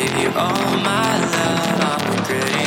give you all my love. I'm pretty